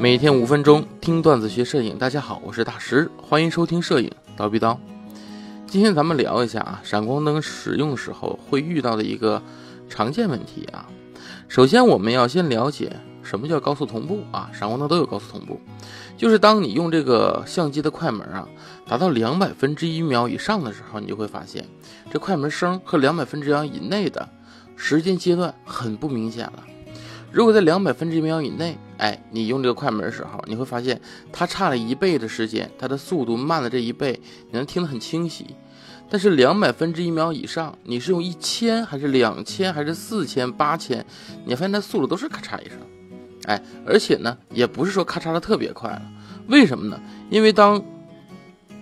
每天五分钟听段子学摄影，大家好，我是大石，欢迎收听摄影刀逼刀。今天咱们聊一下啊，闪光灯使用时候会遇到的一个常见问题啊。首先，我们要先了解什么叫高速同步啊？闪光灯都有高速同步，就是当你用这个相机的快门啊，达到两百分之一秒以上的时候，你就会发现这快门声和两百分之一秒以内的时间阶段很不明显了。如果在两百分之一秒以内，哎，你用这个快门的时候，你会发现它差了一倍的时间，它的速度慢了这一倍，你能听得很清晰。但是两百分之一秒以上，你是用一千还是两千还是四千八千，你发现它速度都是咔嚓一声，哎，而且呢，也不是说咔嚓的特别快了。为什么呢？因为当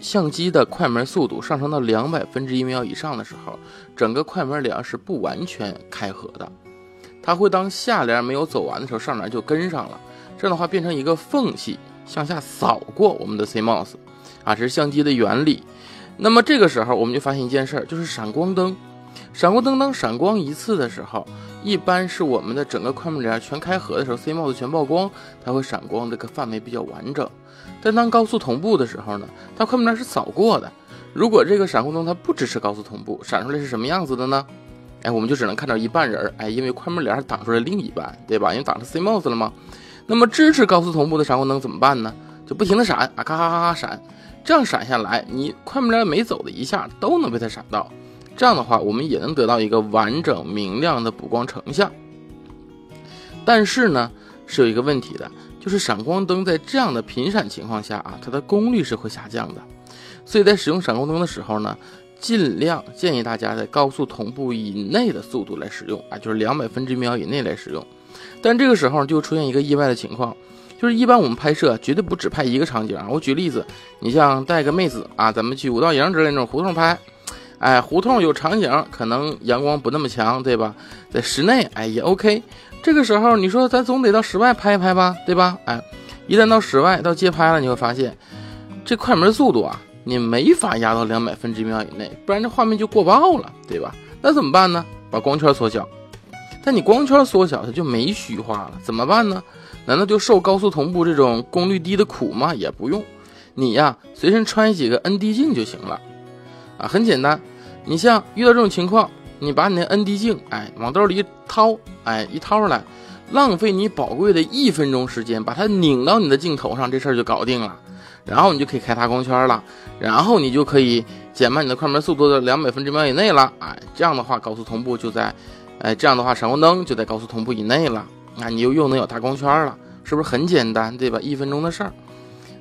相机的快门速度上升到两百分之一秒以上的时候，整个快门帘是不完全开合的。它会当下联没有走完的时候，上联就跟上了，这样的话变成一个缝隙向下扫过我们的 CMOS，啊，这是相机的原理。那么这个时候我们就发现一件事儿，就是闪光灯，闪光灯当闪光一次的时候，一般是我们的整个快门帘全开合的时候，CMOS 全曝光，它会闪光，这个范围比较完整。但当高速同步的时候呢，它快门帘是扫过的。如果这个闪光灯它不支持高速同步，闪出来是什么样子的呢？哎，我们就只能看到一半人儿，哎，因为快门帘挡出来另一半，对吧？因为挡着 CMOS 了吗？那么支持高速同步的闪光灯怎么办呢？就不停的闪啊，咔咔咔咔闪，这样闪下来，你快门帘每走的一下都能被它闪到。这样的话，我们也能得到一个完整明亮的补光成像。但是呢，是有一个问题的，就是闪光灯在这样的频闪情况下啊，它的功率是会下降的。所以在使用闪光灯的时候呢。尽量建议大家在高速同步以内的速度来使用啊，就是两百分之一秒以内来使用。但这个时候就出现一个意外的情况，就是一般我们拍摄绝对不只拍一个场景啊。我举例子，你像带个妹子啊，咱们去五道营之类那种胡同拍，哎，胡同有场景，可能阳光不那么强，对吧？在室内，哎也 OK。这个时候你说咱总得到室外拍一拍吧，对吧？哎，一旦到室外到街拍了，你会发现这快门速度啊。你没法压到两百分之一秒以内，不然这画面就过曝了，对吧？那怎么办呢？把光圈缩小。但你光圈缩小，它就没虚化了，怎么办呢？难道就受高速同步这种功率低的苦吗？也不用，你呀随身揣几个 ND 镜就行了。啊，很简单，你像遇到这种情况，你把你的 ND 镜，哎，往兜里一掏，哎，一掏出来，浪费你宝贵的一分钟时间，把它拧到你的镜头上，这事儿就搞定了。然后你就可以开大光圈了，然后你就可以减慢你的快门速度的两百分之秒以内了。哎，这样的话高速同步就在，哎，这样的话闪光灯就在高速同步以内了。那你又又能有大光圈了，是不是很简单，对吧？一分钟的事儿。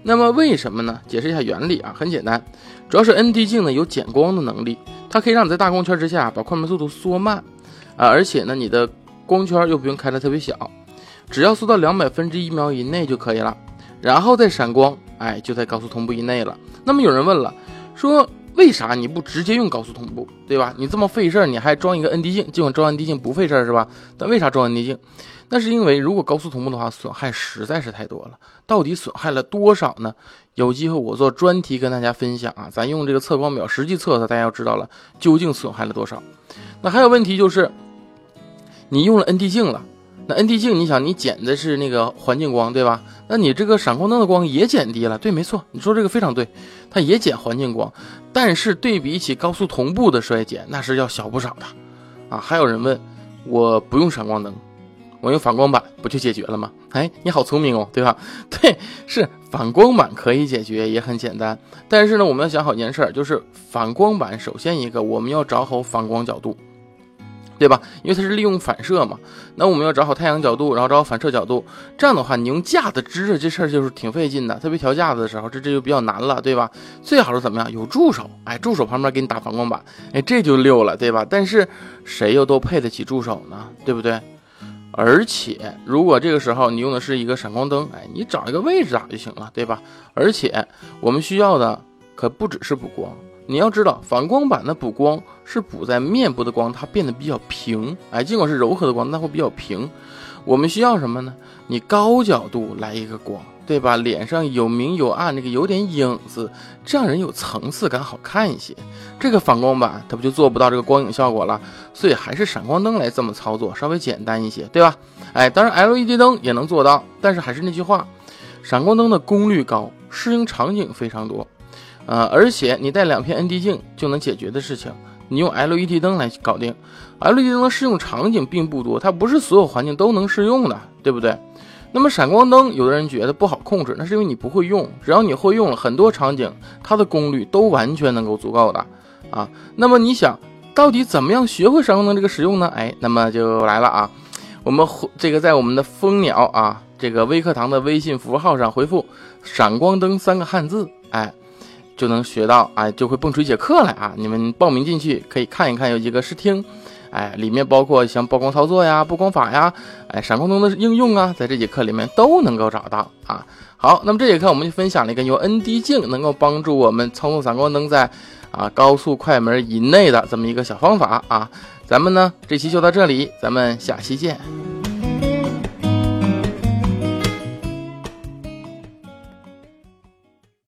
那么为什么呢？解释一下原理啊，很简单，主要是 ND 镜呢有减光的能力，它可以让你在大光圈之下把快门速度缩慢，啊，而且呢你的光圈又不用开的特别小，只要缩到两百分之一秒以内就可以了。然后再闪光，哎，就在高速同步以内了。那么有人问了，说为啥你不直接用高速同步，对吧？你这么费事儿，你还装一个 ND 镜，尽管装 ND 镜不费事儿是吧？但为啥装 ND 镜？那是因为如果高速同步的话，损害实在是太多了。到底损害了多少呢？有机会我做专题跟大家分享啊。咱用这个测光表实际测测，大家要知道了究竟损害了多少。那还有问题就是，你用了 ND 镜了。那 ND 镜，你想你减的是那个环境光，对吧？那你这个闪光灯的光也减低了，对，没错，你说这个非常对，它也减环境光，但是对比起高速同步的衰减，那是要小不少的啊。还有人问，我不用闪光灯，我用反光板不就解决了吗？哎，你好聪明哦，对吧？对，是反光板可以解决，也很简单。但是呢，我们要想好一件事，就是反光板首先一个，我们要找好反光角度。对吧？因为它是利用反射嘛，那我们要找好太阳角度，然后找好反射角度。这样的话，你用架子支着这事儿就是挺费劲的，特别调架子的时候，这这就比较难了，对吧？最好是怎么样？有助手，哎，助手旁边给你打反光板，哎，这就溜了，对吧？但是谁又都配得起助手呢？对不对？而且如果这个时候你用的是一个闪光灯，哎，你找一个位置打就行了，对吧？而且我们需要的可不只是补光。你要知道，反光板的补光是补在面部的光，它变得比较平。哎，尽管是柔和的光，但会比较平。我们需要什么呢？你高角度来一个光，对吧？脸上有明有暗，那个有点影子，这样人有层次感，好看一些。这个反光板它不就做不到这个光影效果了？所以还是闪光灯来这么操作，稍微简单一些，对吧？哎，当然 LED 灯也能做到，但是还是那句话。闪光灯的功率高，适应场景非常多，呃，而且你带两片 ND 镜就能解决的事情，你用 LED 灯来搞定。LED 灯的适用场景并不多，它不是所有环境都能适用的，对不对？那么闪光灯，有的人觉得不好控制，那是因为你不会用。只要你会用了，很多场景它的功率都完全能够足够的啊。那么你想，到底怎么样学会闪光灯这个使用呢？哎，那么就来了啊。我们这个在我们的蜂鸟啊这个微课堂的微信符号上回复“闪光灯”三个汉字，哎，就能学到，哎，就会蹦出一节课来啊。你们报名进去可以看一看，有几个试听。哎，里面包括像曝光操作呀、布光法呀，哎，闪光灯的应用啊，在这节课里面都能够找到啊。好，那么这节课我们就分享了一个由 ND 镜能够帮助我们操纵闪光灯在啊高速快门以内的这么一个小方法啊。咱们呢这期就到这里，咱们下期见。